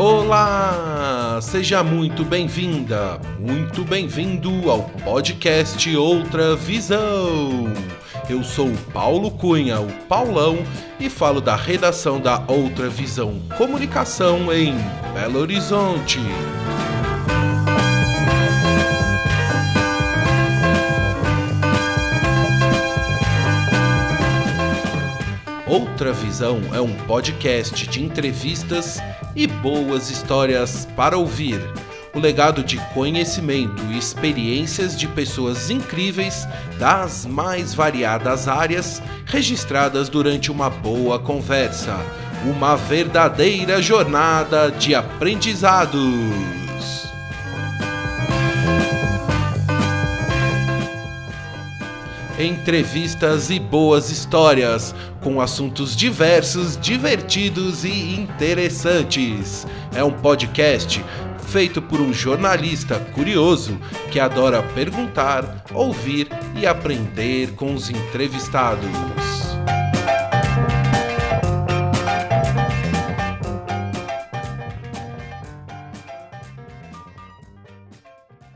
Olá! Seja muito bem-vinda, muito bem-vindo ao podcast Outra Visão. Eu sou Paulo Cunha, o Paulão, e falo da redação da Outra Visão Comunicação em Belo Horizonte. Outra Visão é um podcast de entrevistas e boas histórias para ouvir. O legado de conhecimento e experiências de pessoas incríveis das mais variadas áreas registradas durante uma boa conversa. Uma verdadeira jornada de aprendizados. Entrevistas e boas histórias, com assuntos diversos, divertidos e interessantes. É um podcast feito por um jornalista curioso que adora perguntar, ouvir e aprender com os entrevistados.